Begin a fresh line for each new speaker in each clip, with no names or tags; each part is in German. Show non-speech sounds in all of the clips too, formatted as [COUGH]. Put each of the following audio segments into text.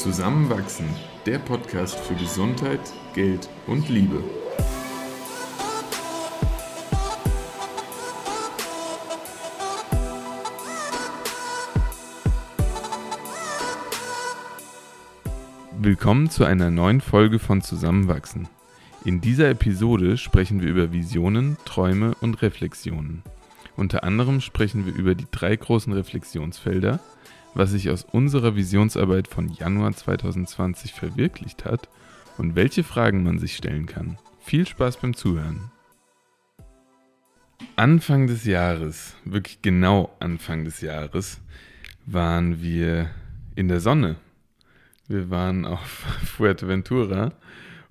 Zusammenwachsen, der Podcast für Gesundheit, Geld und Liebe. Willkommen zu einer neuen Folge von Zusammenwachsen. In dieser Episode sprechen wir über Visionen, Träume und Reflexionen. Unter anderem sprechen wir über die drei großen Reflexionsfelder, was sich aus unserer Visionsarbeit von Januar 2020 verwirklicht hat und welche Fragen man sich stellen kann. Viel Spaß beim Zuhören. Anfang des Jahres, wirklich genau Anfang des Jahres, waren wir in der Sonne. Wir waren auf [LAUGHS] Fuerteventura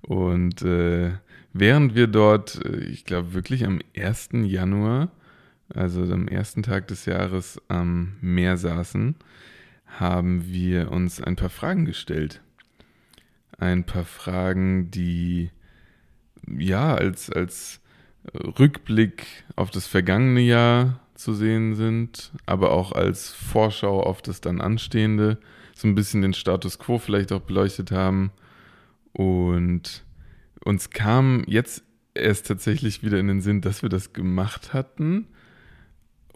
und äh, während wir dort, äh, ich glaube wirklich am 1. Januar, also am ersten Tag des Jahres am Meer saßen, haben wir uns ein paar Fragen gestellt. Ein paar Fragen, die ja als, als Rückblick auf das vergangene Jahr zu sehen sind, aber auch als Vorschau auf das dann anstehende, so ein bisschen den Status quo vielleicht auch beleuchtet haben und uns kam jetzt erst tatsächlich wieder in den Sinn, dass wir das gemacht hatten.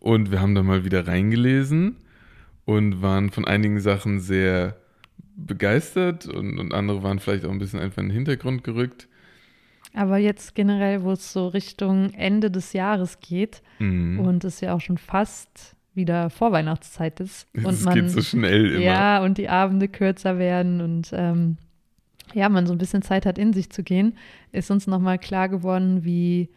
Und wir haben da mal wieder reingelesen und waren von einigen Sachen sehr begeistert und, und andere waren vielleicht auch ein bisschen einfach in den Hintergrund gerückt.
Aber jetzt generell, wo es so Richtung Ende des Jahres geht mhm. und es ja auch schon fast wieder Vorweihnachtszeit ist. [LAUGHS] Und
es man, geht so schnell immer.
Ja, und die Abende kürzer werden und ähm, ja, man so ein bisschen Zeit hat, in sich zu gehen, ist uns nochmal klar geworden, wie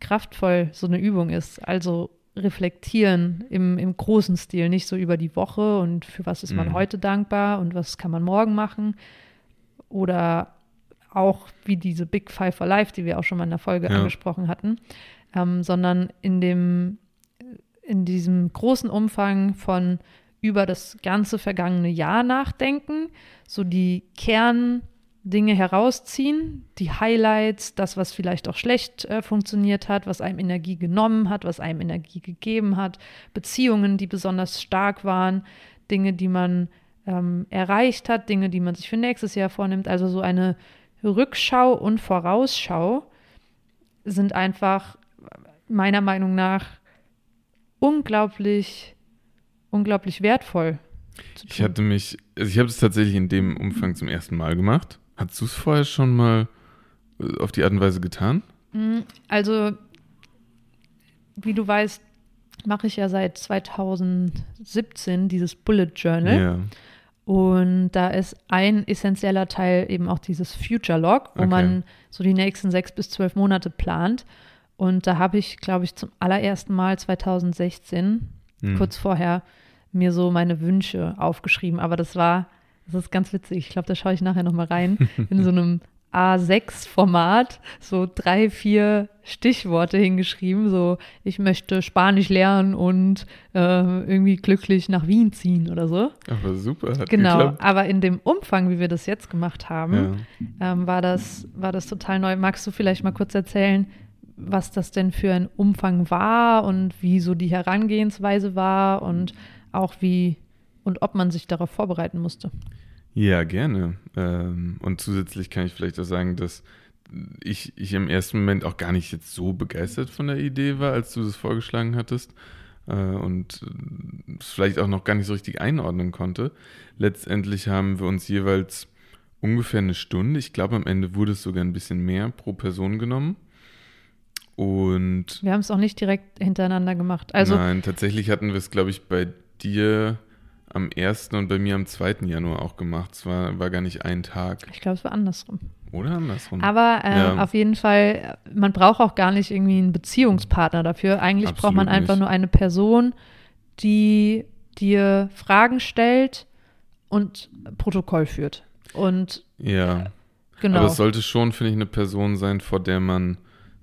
kraftvoll so eine Übung ist. Also reflektieren im, im großen Stil, nicht so über die Woche und für was ist man mhm. heute dankbar und was kann man morgen machen. Oder auch wie diese Big Five for Life, die wir auch schon mal in der Folge ja. angesprochen hatten, ähm, sondern in dem, in diesem großen Umfang von über das ganze vergangene Jahr nachdenken, so die Kern Dinge herausziehen, die Highlights, das, was vielleicht auch schlecht äh, funktioniert hat, was einem Energie genommen hat, was einem Energie gegeben hat, Beziehungen, die besonders stark waren, Dinge, die man ähm, erreicht hat, Dinge, die man sich für nächstes Jahr vornimmt. Also so eine Rückschau und Vorausschau sind einfach meiner Meinung nach unglaublich, unglaublich wertvoll.
Ich hatte mich, also ich habe es tatsächlich in dem Umfang zum ersten Mal gemacht. Hast du es vorher schon mal äh, auf die Art und Weise getan?
Mm, also, wie du weißt, mache ich ja seit 2017 dieses Bullet Journal. Ja. Und da ist ein essentieller Teil eben auch dieses Future Log, wo okay. man so die nächsten sechs bis zwölf Monate plant. Und da habe ich, glaube ich, zum allerersten Mal 2016, hm. kurz vorher, mir so meine Wünsche aufgeschrieben. Aber das war das ist ganz witzig. Ich glaube, da schaue ich nachher nochmal rein. In so einem [LAUGHS] A6-Format, so drei, vier Stichworte hingeschrieben. So, ich möchte Spanisch lernen und äh, irgendwie glücklich nach Wien ziehen oder so.
Aber super, hat
Genau,
geklappt.
aber in dem Umfang, wie wir das jetzt gemacht haben, ja. ähm, war, das, war das total neu. Magst du vielleicht mal kurz erzählen, was das denn für ein Umfang war und wie so die Herangehensweise war und auch wie und ob man sich darauf vorbereiten musste?
Ja, gerne. Ähm, und zusätzlich kann ich vielleicht auch sagen, dass ich, ich im ersten Moment auch gar nicht jetzt so begeistert von der Idee war, als du das vorgeschlagen hattest äh, und es vielleicht auch noch gar nicht so richtig einordnen konnte. Letztendlich haben wir uns jeweils ungefähr eine Stunde, ich glaube am Ende wurde es sogar ein bisschen mehr pro Person genommen. Und
wir haben es auch nicht direkt hintereinander gemacht. Also
nein, tatsächlich hatten wir es, glaube ich, bei dir am 1. und bei mir am 2. Januar auch gemacht. Es war, war gar nicht ein Tag.
Ich glaube, es war andersrum.
Oder andersrum.
Aber äh, ja. auf jeden Fall, man braucht auch gar nicht irgendwie einen Beziehungspartner dafür. Eigentlich Absolut braucht man einfach nicht. nur eine Person, die dir Fragen stellt und Protokoll führt. Und
ja, genau. Aber es sollte schon, finde ich, eine Person sein, vor der man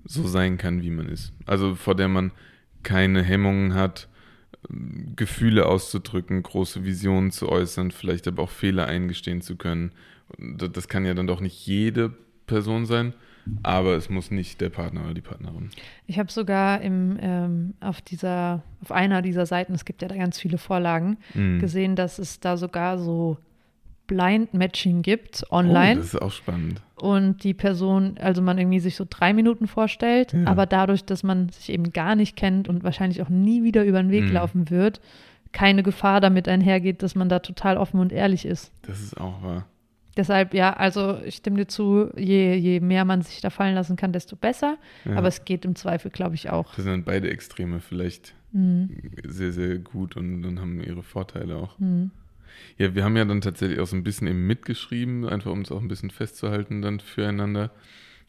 so sein kann, wie man ist. Also vor der man keine Hemmungen hat, Gefühle auszudrücken, große Visionen zu äußern, vielleicht aber auch Fehler eingestehen zu können. Das kann ja dann doch nicht jede Person sein, aber es muss nicht der Partner oder die Partnerin.
Ich habe sogar im, ähm, auf dieser, auf einer dieser Seiten, es gibt ja da ganz viele Vorlagen, mhm. gesehen, dass es da sogar so Blind Matching gibt online.
Oh, das ist auch spannend.
Und die Person, also man irgendwie sich so drei Minuten vorstellt,
Ja.
aber dadurch, dass man sich eben gar nicht kennt und wahrscheinlich auch nie wieder über den Weg
Mhm.
laufen wird, keine Gefahr damit einhergeht, dass man da total offen und ehrlich ist.
Das ist auch wahr.
Deshalb, ja, also ich stimme dir zu, je, je mehr man sich da fallen lassen kann, desto besser.
Ja.
Aber es geht im Zweifel, glaube ich, auch.
das sind dann beide Extreme vielleicht
Mhm.
sehr, sehr gut und, und haben ihre Vorteile auch.
Mhm.
Ja, wir haben ja dann tatsächlich auch so ein bisschen eben mitgeschrieben, einfach um es auch ein bisschen festzuhalten dann füreinander.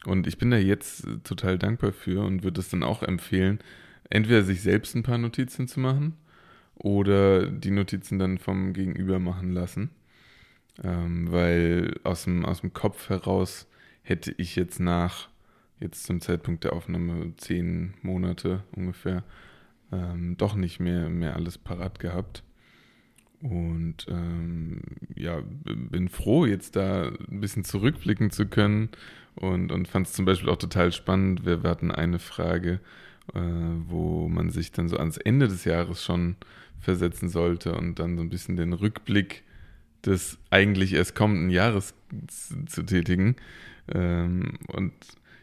Und ich bin da jetzt äh, total dankbar für und würde es dann auch empfehlen, entweder sich selbst ein paar Notizen zu machen oder die Notizen dann vom Gegenüber machen lassen. Ähm, weil aus dem, aus dem Kopf heraus hätte ich jetzt nach, jetzt zum Zeitpunkt der Aufnahme, zehn Monate ungefähr, ähm, doch nicht mehr, mehr alles parat gehabt. Und ähm, ja, bin froh, jetzt da ein bisschen zurückblicken zu können und, und fand es zum Beispiel auch total spannend. Wir, wir hatten eine Frage, äh, wo man sich dann so ans Ende des Jahres schon versetzen sollte und dann so ein bisschen den Rückblick des eigentlich erst kommenden Jahres zu, zu tätigen. Ähm, und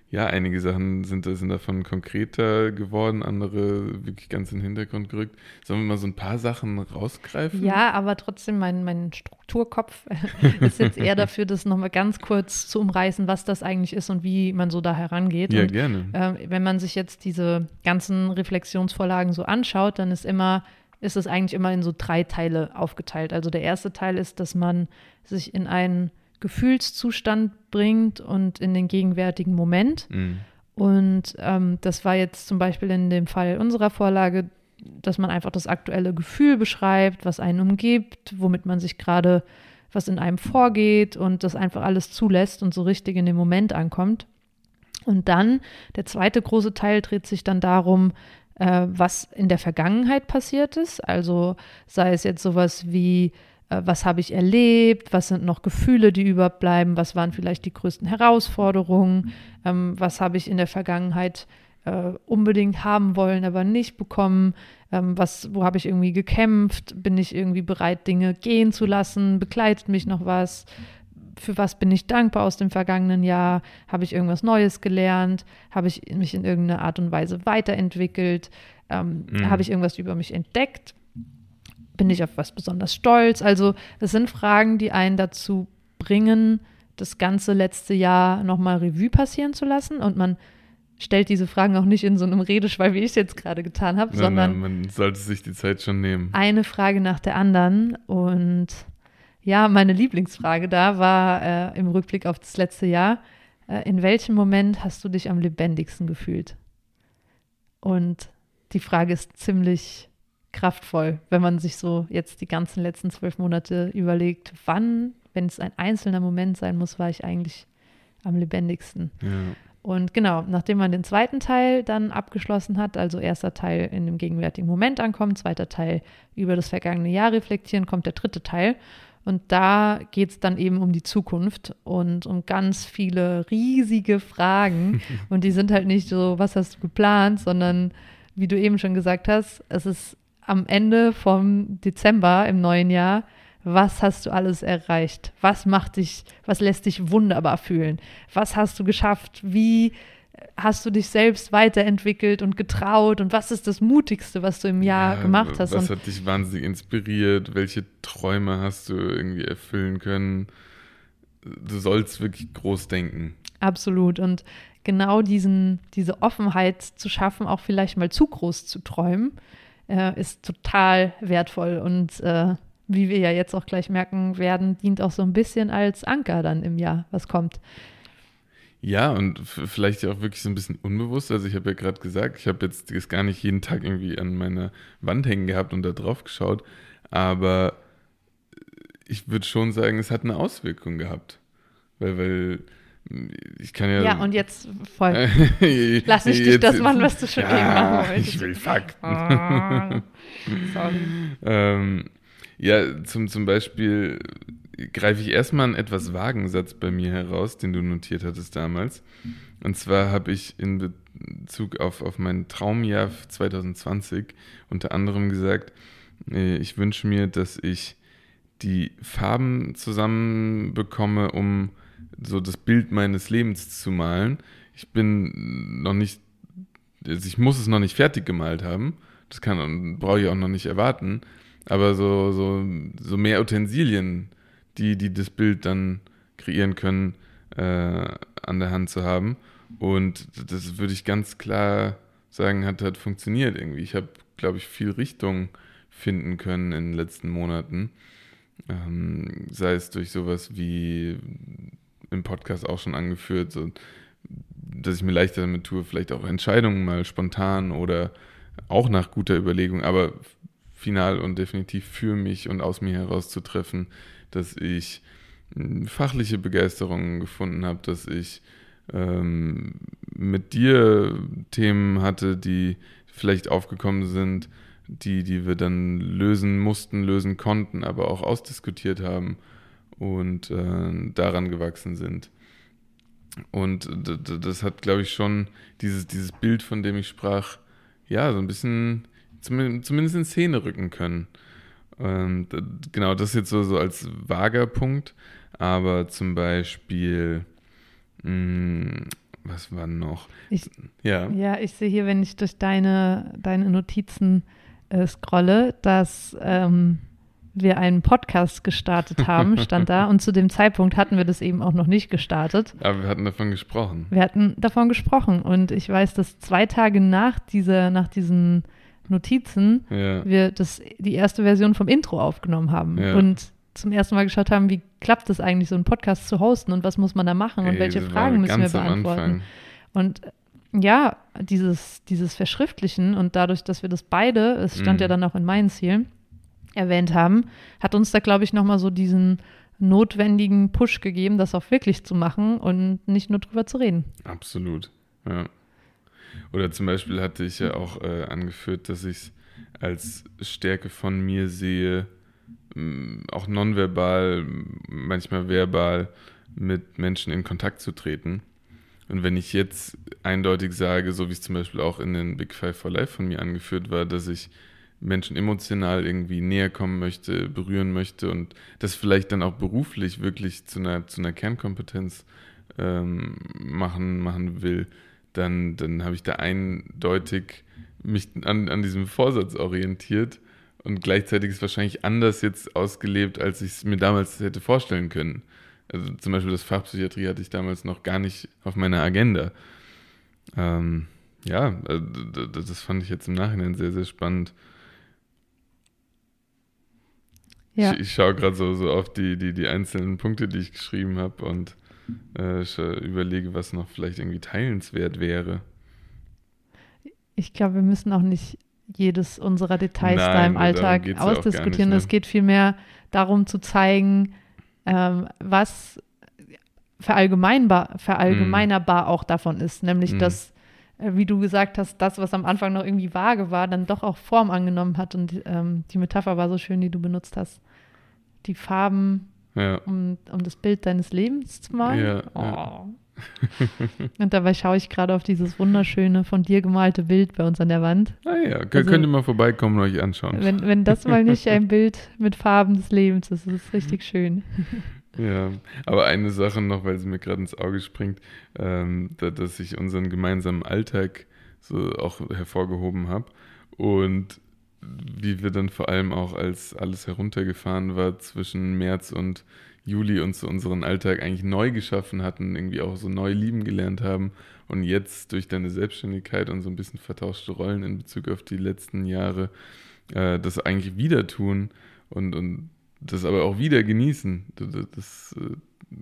ja, einige Sachen sind, sind davon konkreter geworden, andere wirklich ganz in den Hintergrund gerückt. Sollen wir mal so ein paar Sachen rausgreifen?
Ja, aber trotzdem, mein, mein Strukturkopf [LAUGHS] ist jetzt eher dafür, das nochmal ganz kurz zu umreißen, was das eigentlich ist und wie man so da herangeht.
Ja,
und
gerne.
äh, wenn man sich jetzt diese ganzen Reflexionsvorlagen so anschaut, dann ist immer, ist es eigentlich immer in so drei Teile aufgeteilt. Also der erste Teil ist, dass man sich in einen Gefühlszustand bringt und in den gegenwärtigen Moment.
Mhm.
Und ähm, das war jetzt zum Beispiel in dem Fall unserer Vorlage, dass man einfach das aktuelle Gefühl beschreibt, was einen umgibt, womit man sich gerade, was in einem vorgeht und das einfach alles zulässt und so richtig in den Moment ankommt. Und dann, der zweite große Teil dreht sich dann darum, äh, was in der Vergangenheit passiert ist. Also sei es jetzt sowas wie, was habe ich erlebt, was sind noch Gefühle, die überbleiben, was waren vielleicht die größten Herausforderungen, ähm, was habe ich in der Vergangenheit äh, unbedingt haben wollen, aber nicht bekommen, ähm, was, wo habe ich irgendwie gekämpft, bin ich irgendwie bereit, Dinge gehen zu lassen, begleitet mich noch was, für was bin ich dankbar aus dem vergangenen Jahr? Habe ich irgendwas Neues gelernt? Habe ich mich in irgendeiner Art und Weise weiterentwickelt? Ähm,
Mhm.
Habe ich irgendwas über mich entdeckt? Bin ich auf was besonders stolz? Also, es sind Fragen, die einen dazu bringen, das ganze letzte Jahr nochmal Revue passieren zu lassen. Und man stellt diese Fragen auch nicht in so einem Redeschwall, wie ich es jetzt gerade getan habe,
Nein,
sondern
nein, man sollte sich die Zeit schon nehmen.
eine Frage nach der anderen. Und ja, meine Lieblingsfrage da war äh, im Rückblick auf das letzte Jahr, äh, in welchem Moment hast du dich am lebendigsten gefühlt? Und die Frage ist ziemlich kraftvoll, wenn man sich so jetzt die ganzen letzten zwölf Monate überlegt, wann, wenn es ein einzelner Moment sein muss, war ich eigentlich am lebendigsten.
Ja.
Und genau, nachdem man den zweiten Teil dann abgeschlossen hat, also erster Teil in dem gegenwärtigen Moment ankommt, zweiter Teil über das vergangene Jahr reflektieren, kommt der dritte Teil. Und da geht es dann eben um die Zukunft und um ganz viele riesige Fragen. [LAUGHS] und die sind halt nicht so, was hast du geplant, sondern wie du eben schon gesagt hast, es ist am Ende vom Dezember im neuen Jahr, was hast du alles erreicht? Was macht dich, was lässt dich wunderbar fühlen? Was hast du geschafft? Wie hast du dich selbst weiterentwickelt und getraut? Und was ist das Mutigste, was du im Jahr
Ja,
gemacht hast?
Was
Und
hat dich wahnsinnig inspiriert? Welche Träume hast du irgendwie erfüllen können? Du sollst wirklich groß denken.
Absolut. Und genau diesen, diese Offenheit zu schaffen, auch vielleicht mal zu groß zu träumen, äh, ist total wertvoll. Und äh, wie wir ja jetzt auch gleich merken werden, dient auch so ein bisschen als Anker dann im Jahr, was kommt.
Ja, und vielleicht auch wirklich so ein bisschen unbewusst. Also ich habe ja gerade gesagt, ich habe jetzt das gar nicht jeden Tag irgendwie an meiner Wand hängen gehabt und da drauf geschaut, aber ich würde schon sagen, es hat eine Auswirkung gehabt. Weil, weil ich kann ja.
Ja, und jetzt voll. [LAUGHS] Lass nicht dich das machen, was du schon
ja,
eben machen wolltest.
Ich will Fakten.
Ah, sorry.
Ähm, ja, zum, zum Beispiel greife ich erstmal einen etwas vagen Satz bei mir heraus, den du notiert hattest damals. Und zwar habe ich in Bezug auf, auf mein Traumjahr 2020 unter anderem gesagt, äh, ich wünsche mir, dass ich die Farben zusammenbekomme, um so das Bild meines Lebens zu malen. Ich bin noch nicht, also ich muss es noch nicht fertig gemalt haben. Das kann brauche ich auch noch nicht erwarten. Aber so, so, so mehr Utensilien, die, die das Bild dann kreieren können, äh, an der Hand zu haben. Und das würde ich ganz klar sagen, hat, hat funktioniert irgendwie. Ich habe, glaube ich, viel Richtung finden können in den letzten Monaten. Ähm, sei es durch sowas wie im Podcast auch schon angeführt, so, dass ich mir leichter damit tue, vielleicht auch Entscheidungen mal spontan oder auch nach guter Überlegung, aber final und definitiv für mich und aus mir heraus zu treffen, dass ich hm, fachliche Begeisterung gefunden habe, dass ich ähm, mit dir Themen hatte, die vielleicht aufgekommen sind, die, die wir dann lösen mussten, lösen konnten, aber auch ausdiskutiert haben und äh, daran gewachsen sind. Und das hat, glaube ich, schon dieses, dieses Bild, von dem ich sprach, ja, so ein bisschen zumindest in Szene rücken können. Und genau, das jetzt so, so als vager Punkt, aber zum Beispiel, mh, hm, was war noch?
Ich, ja. ja, ich sehe hier, wenn ich durch deine, deine Notizen äh, scrolle, dass ähm, wir einen Podcast gestartet haben, stand da. Und zu dem Zeitpunkt hatten wir das eben auch noch nicht gestartet.
Aber wir hatten davon gesprochen.
Wir hatten davon gesprochen. Und ich weiß, dass zwei Tage nach, dieser, nach diesen Notizen ja. wir das, die erste Version vom Intro aufgenommen haben. Ja. Und zum ersten Mal geschaut haben, wie klappt es eigentlich, so einen Podcast zu hosten und was muss man da machen Ey, und welche Fragen müssen wir beantworten. Und ja, dieses, dieses Verschriftlichen und dadurch, dass wir das beide, es stand mhm. ja dann auch in meinen Zielen, erwähnt haben, hat uns da, glaube ich, nochmal so diesen notwendigen Push gegeben, das auch wirklich zu machen und nicht nur drüber zu reden.
Absolut, ja. Oder zum Beispiel hatte ich ja auch äh, angeführt, dass ich es als Stärke von mir sehe, auch nonverbal, manchmal verbal mit Menschen in Kontakt zu treten. Und wenn ich jetzt eindeutig sage, so wie es zum Beispiel auch in den Big Five for Life von mir angeführt war, dass ich Menschen emotional irgendwie näher kommen möchte, berühren möchte und das vielleicht dann auch beruflich wirklich zu einer, zu einer Kernkompetenz ähm, machen, machen will, dann, dann habe ich da eindeutig mich an, an diesem Vorsatz orientiert und gleichzeitig ist wahrscheinlich anders jetzt ausgelebt, als ich es mir damals hätte vorstellen können. Also zum Beispiel das Fach Psychiatrie hatte ich damals noch gar nicht auf meiner Agenda. Ähm, ja, äh, das fand ich jetzt im Nachhinein sehr, sehr spannend. Ja. Ich, ich schaue gerade so, so auf die, die, die einzelnen Punkte, die ich geschrieben habe und äh, überlege, was noch vielleicht irgendwie teilenswert wäre.
Ich glaube, wir müssen auch nicht jedes unserer Details Nein, da im Alltag ausdiskutieren. es geht vielmehr darum zu zeigen, ähm, was verallgemeinbar, verallgemeinerbar mm. auch davon ist. Nämlich, mm. dass, wie du gesagt hast, das, was am Anfang noch irgendwie vage war, dann doch auch Form angenommen hat. Und ähm, die Metapher war so schön, die du benutzt hast. Die Farben ja. um, um das Bild deines Lebens zu malen. Ja, oh. ja. [LAUGHS] und dabei schaue ich gerade auf dieses wunderschöne, von dir gemalte Bild bei uns an der Wand.
Ah ja, also, könnt ihr mal vorbeikommen und euch anschauen.
Wenn, wenn das mal nicht [LAUGHS] ein Bild mit Farben des Lebens ist, ist es richtig [LAUGHS] schön.
Ja, aber eine Sache noch, weil sie mir gerade ins Auge springt, ähm, da, dass ich unseren gemeinsamen Alltag so auch hervorgehoben habe und wie wir dann vor allem auch, als alles heruntergefahren war zwischen März und Juli uns so unseren Alltag eigentlich neu geschaffen hatten, irgendwie auch so neu lieben gelernt haben und jetzt durch deine Selbstständigkeit und so ein bisschen vertauschte Rollen in Bezug auf die letzten Jahre äh, das eigentlich wieder tun und, und das aber auch wieder genießen. Das, das äh,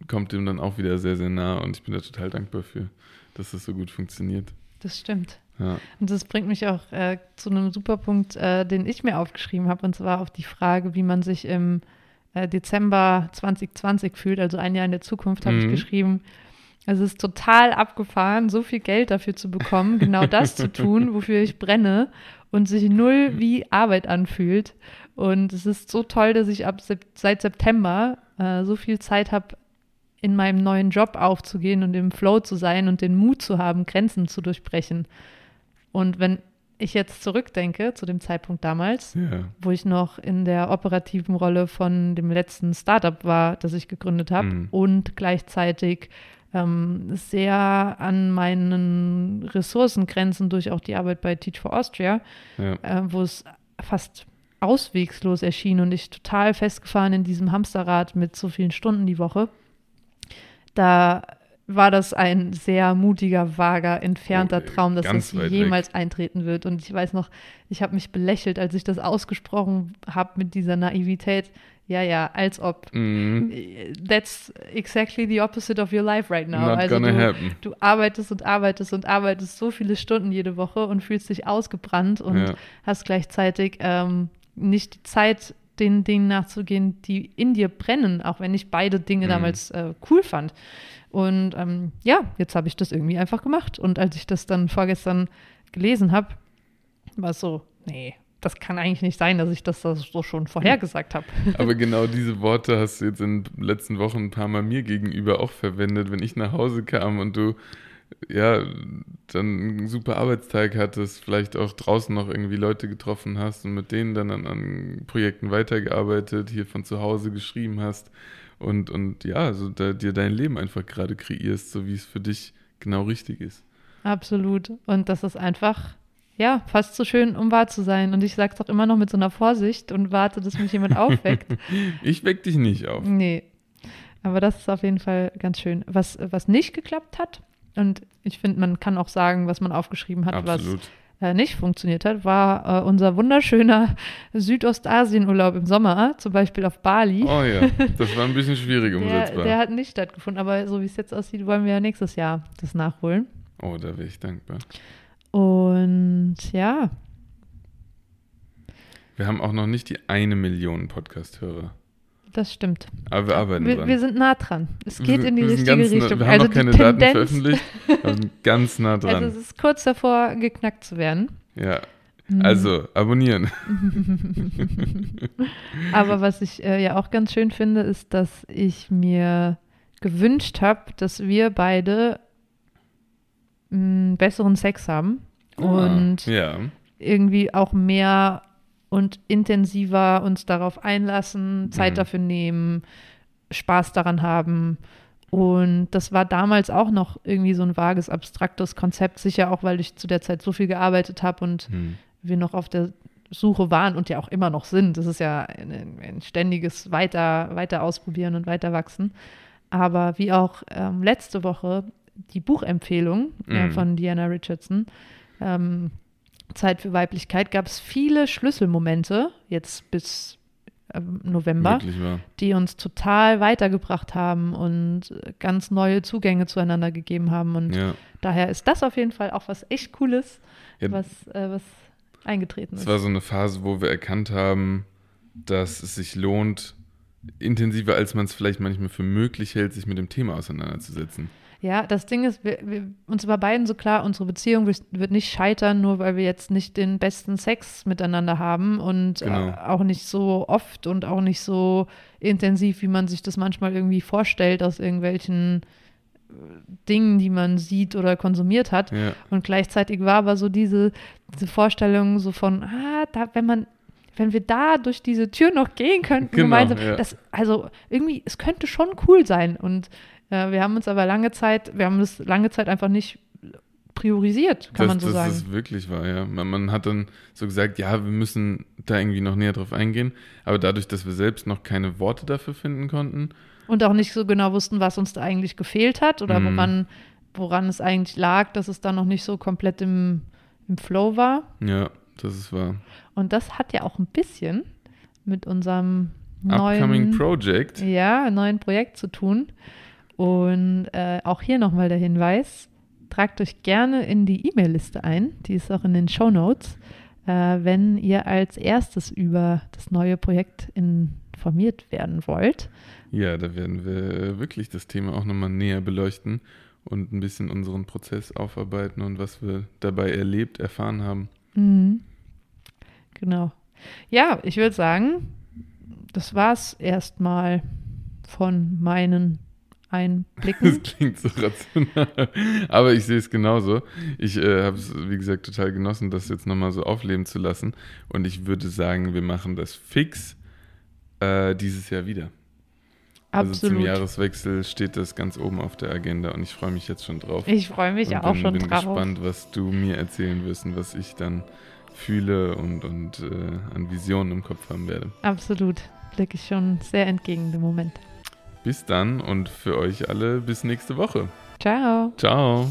kommt dem dann auch wieder sehr, sehr nah und ich bin da total dankbar für, dass das so gut funktioniert.
Das stimmt. Ja. Und das bringt mich auch äh, zu einem super Punkt, äh, den ich mir aufgeschrieben habe, und zwar auf die Frage, wie man sich im äh, Dezember 2020 fühlt, also ein Jahr in der Zukunft, habe mhm. ich geschrieben. Es ist total abgefahren, so viel Geld dafür zu bekommen, genau das zu tun, [LAUGHS] wofür ich brenne und sich null wie Arbeit anfühlt. Und es ist so toll, dass ich ab seit September äh, so viel Zeit habe, in meinem neuen Job aufzugehen und im Flow zu sein und den Mut zu haben, Grenzen zu durchbrechen. Und wenn ich jetzt zurückdenke zu dem Zeitpunkt damals,
Ja.
wo ich noch in der operativen Rolle von dem letzten Startup war, das ich gegründet habe
Mhm.
und gleichzeitig ähm, sehr an meinen Ressourcengrenzen durch auch die Arbeit bei Teach for Austria,
Ja.
äh, wo es fast auswegslos erschien und ich total festgefahren in diesem Hamsterrad mit so vielen Stunden die Woche. Da war das ein sehr mutiger, vager, entfernter
Oh,
Traum, dass das jemals eintreten wird. Und ich weiß noch, ich habe mich belächelt, als ich das ausgesprochen habe mit dieser Naivität. Ja, ja, als ob.
Mhm.
That's exactly the opposite of your life right now.
Not
also
gonna
du,
happen.
du arbeitest und arbeitest und arbeitest so viele Stunden jede Woche und fühlst dich ausgebrannt und
Ja.
hast gleichzeitig ähm, nicht die Zeit, den Dingen nachzugehen, die in dir brennen, auch wenn ich beide Dinge
Mhm.
damals äh, cool fand. Und ähm, ja, jetzt habe ich das irgendwie einfach gemacht. Und als ich das dann vorgestern gelesen habe, war es so, nee, das kann eigentlich nicht sein, dass ich das so schon vorhergesagt habe. [LAUGHS]
Aber genau diese Worte hast du jetzt in den letzten Wochen ein paar Mal mir gegenüber auch verwendet, wenn ich nach Hause kam und du ja dann einen super Arbeitstag hattest, vielleicht auch draußen noch irgendwie Leute getroffen hast und mit denen dann an, an Projekten weitergearbeitet, hier von zu Hause geschrieben hast und, und ja, so da, dir dein Leben einfach gerade kreierst, so wie es für dich genau richtig ist.
Absolut. Und das ist einfach, ja, fast so schön, um wahr zu sein. Und ich sage es auch immer noch mit so einer Vorsicht und warte, dass mich jemand aufweckt. [LAUGHS]
Ich weck dich nicht auf.
Nee. Aber das ist auf jeden Fall ganz schön. Was, was nicht geklappt hat, und ich finde, man kann auch sagen, was man aufgeschrieben hat,
Absolut.
was äh, nicht funktioniert hat, war äh, unser wunderschöner Südostasien-Urlaub im Sommer, zum Beispiel auf Bali.
Oh ja, [LAUGHS] das war ein bisschen schwierig
der,
umsetzbar.
der hat nicht stattgefunden, aber so wie es jetzt aussieht, wollen wir ja nächstes Jahr das nachholen.
oh, da wäre ich dankbar.
Und ja,
Wir haben auch noch nicht die eine Million Podcast-Hörer.
das stimmt.
Aber wir arbeiten
Wir,
dran.
wir sind nah dran. Es
Wir
geht
sind-
in die
wir
richtige
nah-
Richtung.
Wir haben
also
noch keine
die
Daten
Tendenz,
veröffentlicht, aber wir sind ganz nah dran.
also es ist kurz davor, geknackt zu werden.
ja,
Mhm.
also abonnieren. [LAUGHS]
Aber was ich äh, ja auch ganz schön finde, ist, dass ich mir gewünscht habe, dass wir beide mh, besseren Sex haben und
Ah, ja,
irgendwie auch mehr und intensiver uns darauf einlassen, Zeit
Mhm.
dafür nehmen, Spaß daran haben. Und das war damals auch noch irgendwie so ein vages, abstraktes Konzept, sicher auch, weil ich zu der Zeit so viel gearbeitet habe und
hm.
wir noch auf der Suche waren und ja auch immer noch sind. Das ist ja ein, ein ständiges weiter, weiter ausprobieren und weiter wachsen. Aber wie auch ähm, letzte Woche die Buchempfehlung äh,
Mhm.
von Diana Richardson, ähm, Zeit für Weiblichkeit, gab es viele Schlüsselmomente jetzt bis ähm, November, die uns total weitergebracht haben und ganz neue Zugänge zueinander gegeben haben. Und
Ja,
daher ist das auf jeden Fall auch was echt Cooles,
Ja,
was, äh, was eingetreten
es
ist.
war so eine Phase, wo wir erkannt haben, dass es sich lohnt, intensiver als man es vielleicht manchmal für möglich hält, sich mit dem Thema auseinanderzusetzen.
Ja, das Ding ist, wir, wir, uns war beiden so klar, unsere Beziehung wird, nicht scheitern, nur weil wir jetzt nicht den besten Sex miteinander haben und
Genau.
äh, auch nicht so oft und auch nicht so intensiv, wie man sich das manchmal irgendwie vorstellt aus irgendwelchen äh, Dingen, die man sieht oder konsumiert hat.
Ja,
Und gleichzeitig war aber so diese, diese Vorstellung so von, ah, da, wenn man, wenn wir da durch diese Tür noch gehen könnten,
Genau,
gemeinsam,
ja.
das, also irgendwie, es könnte schon cool sein. Und äh, wir haben uns aber lange Zeit, wir haben das lange Zeit einfach nicht priorisiert, kann
das,
man so
das
sagen.
ist wirklich wahr, ja. Man, man hat dann so gesagt, ja, wir müssen da irgendwie noch näher drauf eingehen. Aber dadurch, dass wir selbst noch keine Worte dafür finden konnten,
Und auch nicht so genau wussten, was uns da eigentlich gefehlt hat oder
Mhm.
woran, woran es eigentlich lag, dass es da noch nicht so komplett im, im Flow war.
ja, das ist wahr.
Und das hat ja auch ein bisschen mit unserem
Upcoming
neuen,
Project.
ja, neuen Projekt zu tun. Und äh, auch hier nochmal der Hinweis, tragt euch gerne in die E-Mail-Liste ein, die ist auch in den Show Notes, äh, wenn ihr als erstes über das neue Projekt informiert werden wollt.
Ja, da werden wir wirklich das Thema auch nochmal näher beleuchten und ein bisschen unseren Prozess aufarbeiten und was wir dabei erlebt, erfahren haben.
Mhm. Genau. Ja, ich würde sagen, das war's erstmal von meinen einblicken. [LAUGHS]
Das klingt so rational. Aber ich sehe es genauso. Ich äh, habe es, wie gesagt, total genossen, das jetzt nochmal so aufleben zu lassen. Und ich würde sagen, wir machen das fix äh, dieses Jahr wieder. Also zum
Absolut.
Jahreswechsel steht das ganz oben auf der Agenda und ich freue mich jetzt schon drauf.
ich freue mich
und
auch
bin,
schon
bin
drauf.
gespannt, was du mir erzählen wirst und was ich dann fühle und, und äh, an Visionen im Kopf haben werde.
Absolut. Blicke ich schon sehr entgegen dem Moment.
Bis dann und für euch alle bis nächste Woche.
Ciao.
Ciao.